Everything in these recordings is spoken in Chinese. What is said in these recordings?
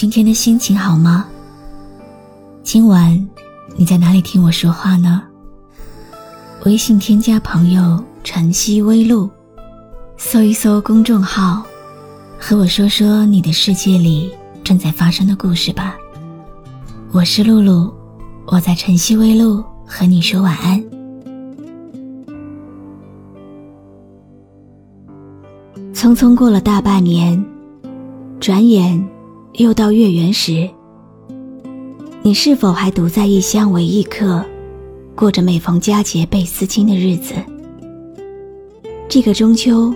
今天的心情好吗？今晚你在哪里听我说话呢？微信添加朋友“晨曦微露”，搜一搜公众号，和我说说你的世界里正在发生的故事吧。我是露露，我在晨曦微露和你说晚安。匆匆过了大半年，转眼。又到月圆时，你是否还独在异乡为异客，过着每逢佳节倍思亲的日子？这个中秋，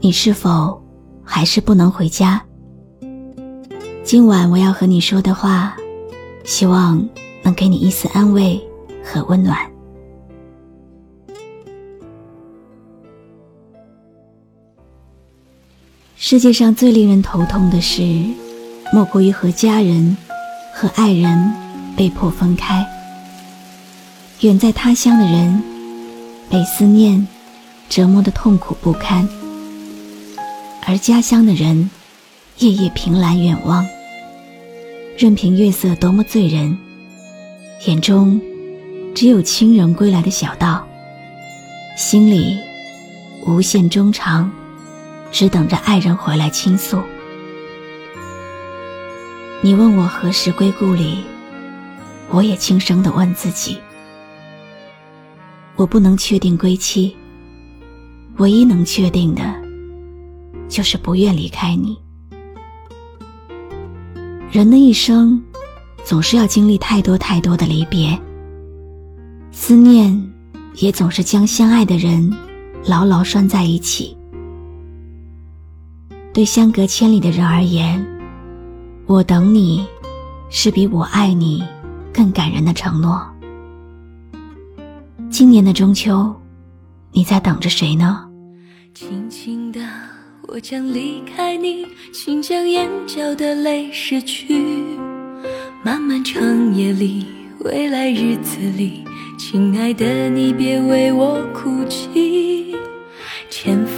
你是否还是不能回家？今晚我要和你说的话，希望能给你一丝安慰和温暖。世界上最令人头痛的是。莫过于和家人、和爱人被迫分开，远在他乡的人被思念折磨的痛苦不堪，而家乡的人夜夜凭栏远望，任凭月色多么醉人，眼中只有亲人归来的小道，心里无限衷肠，只等着爱人回来倾诉。你问我何时归故里，我也轻声的问自己。我不能确定归期，唯一能确定的，就是不愿离开你。人的一生，总是要经历太多太多的离别，思念也总是将相爱的人牢牢拴在一起。对相隔千里的人而言。我等你，是比我爱你更感人的承诺。今年的中秋，你在等着谁呢？轻轻的，我将离开你，请将眼角的泪拭去。漫漫长夜里，未来日子里，亲爱的你别为我哭泣。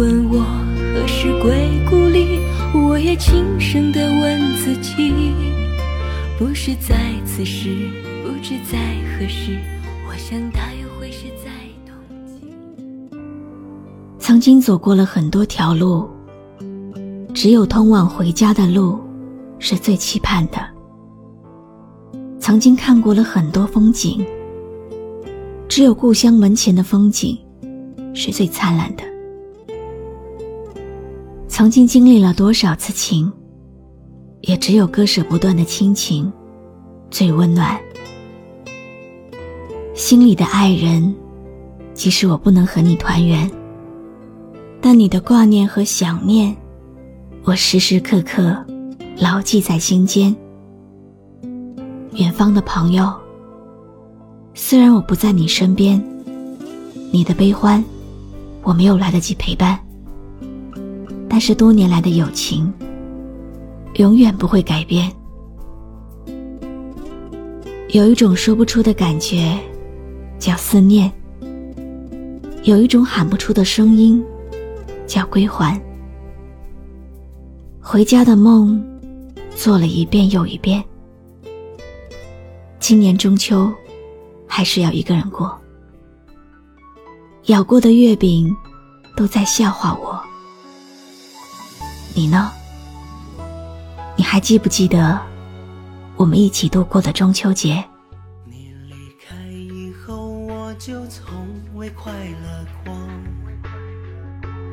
问我何时归故里，我也轻声地问自己。不是在此时，不知在何时，我想大约会是在冬季。曾经走过了很多条路，只有通往回家的路是最期盼的。曾经看过了很多风景，只有故乡门前的风景是最灿烂的。曾经经历了多少次情，也只有割舍不断的亲情最温暖。心里的爱人，即使我不能和你团圆，但你的挂念和想念，我时时刻刻牢记在心间。远方的朋友，虽然我不在你身边，你的悲欢，我没有来得及陪伴。但是多年来的友情，永远不会改变。有一种说不出的感觉，叫思念；有一种喊不出的声音，叫归还。回家的梦，做了一遍又一遍。今年中秋，还是要一个人过。咬过的月饼，都在笑话我。你呢？你还记不记得我们一起度过的中秋节。你离开以后，我就从未快乐过，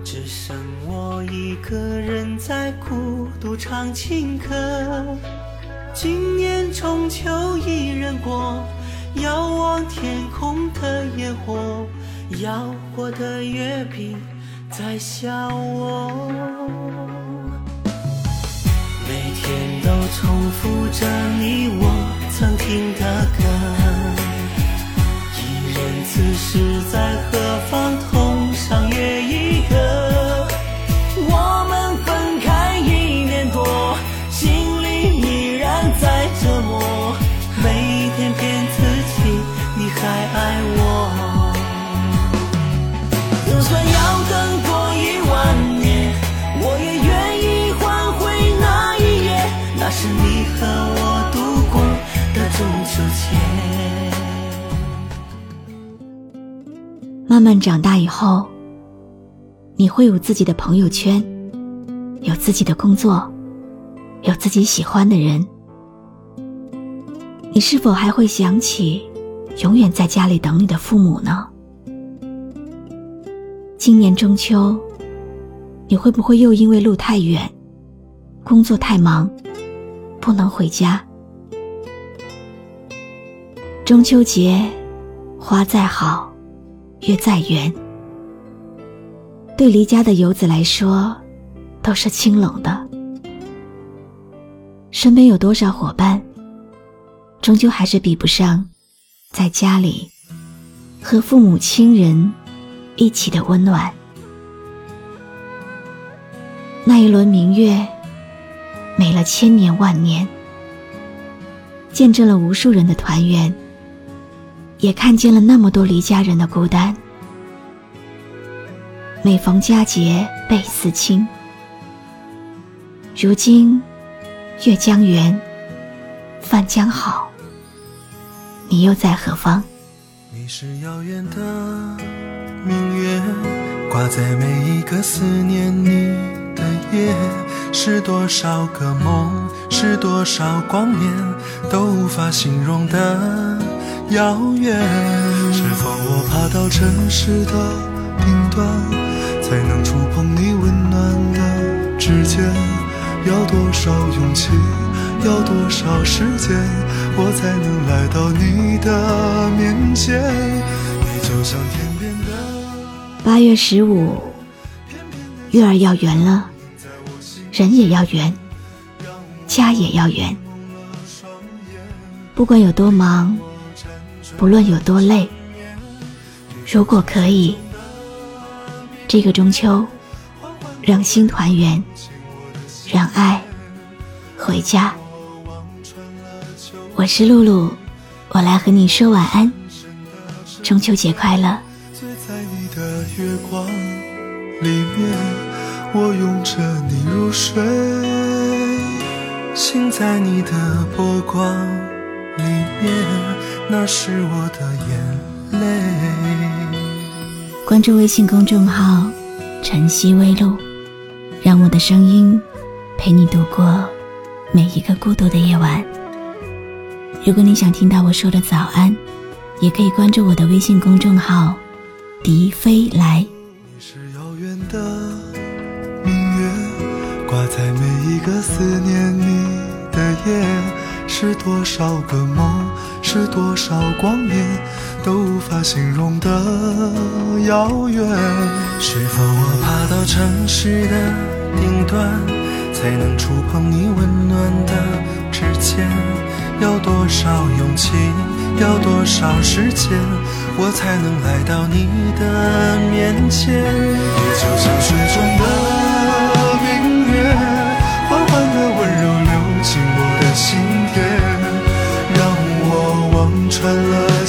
只剩我一个人在孤独唱情歌。今年中秋一人过，遥望天空的烟火，要过的月饼在笑我。重复着你我曾听的歌，一人此时在何方？慢慢长大以后，你会有自己的朋友圈，有自己的工作，有自己喜欢的人。你是否还会想起永远在家里等你的父母呢？今年中秋，你会不会又因为路太远，工作太忙，不能回家？中秋节，花再好，月再圆，对离家的游子来说，都是清冷的。身边有多少伙伴，终究还是比不上在家里和父母亲人一起的温暖。那一轮明月，美了千年万年，见证了无数人的团圆。也看见了那么多离家人的孤单。每逢佳节倍思亲。如今月将圆，饭将好，你又在何方？你是遥远的明月，挂在每一个思念你的夜。是多少个梦，是多少光年，都无法形容的遥远。是否我爬到城市的顶端，才能触碰你温暖的指尖？要多少勇气，要多少时间，我才能来到你的面前？你就像天边的八月十五，月儿要圆了，人也要圆，家也要圆。不管有多忙，不论有多累，如果可以，这个中秋，让心团圆，让爱回家。我是露露，我来和你说晚安，中秋节快乐。醉在你的月光里面，我拥着你入睡，醒在你的波光里面，那是我的眼泪。关注微信公众号“晨曦微露”，让我的声音陪你度过每一个孤独的夜晚。如果你想听到我说的早安，也可以关注我的微信公众号“笛飞来你是遥远的明月，挂在每一个思念你的夜。是多少个梦，是多少光年，都无法形容的遥远。是否我爬到城市的顶端，才能触碰你温暖的指尖？要多少勇气，要多少时间，我才能来到你的面前？你就像水中的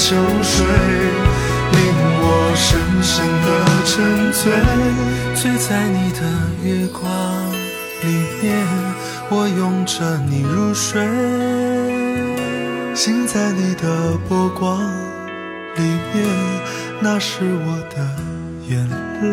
秋水，令我深深的沉醉，醉在你的月光里面，我拥着你入睡。醒在你的波光里面，那是我的眼泪。